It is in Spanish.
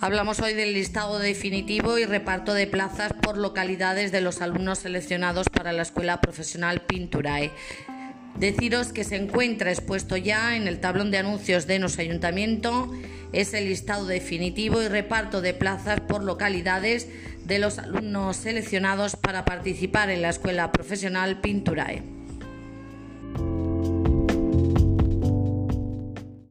Hablamos hoy del listado definitivo y reparto de plazas por localidades de los alumnos seleccionados para la Escuela Profesional Pinturae. Deciros que se encuentra expuesto ya en el tablón de anuncios de nuestro ayuntamiento es el listado definitivo y reparto de plazas por localidades de los alumnos seleccionados para participar en la Escuela Profesional Pinturae.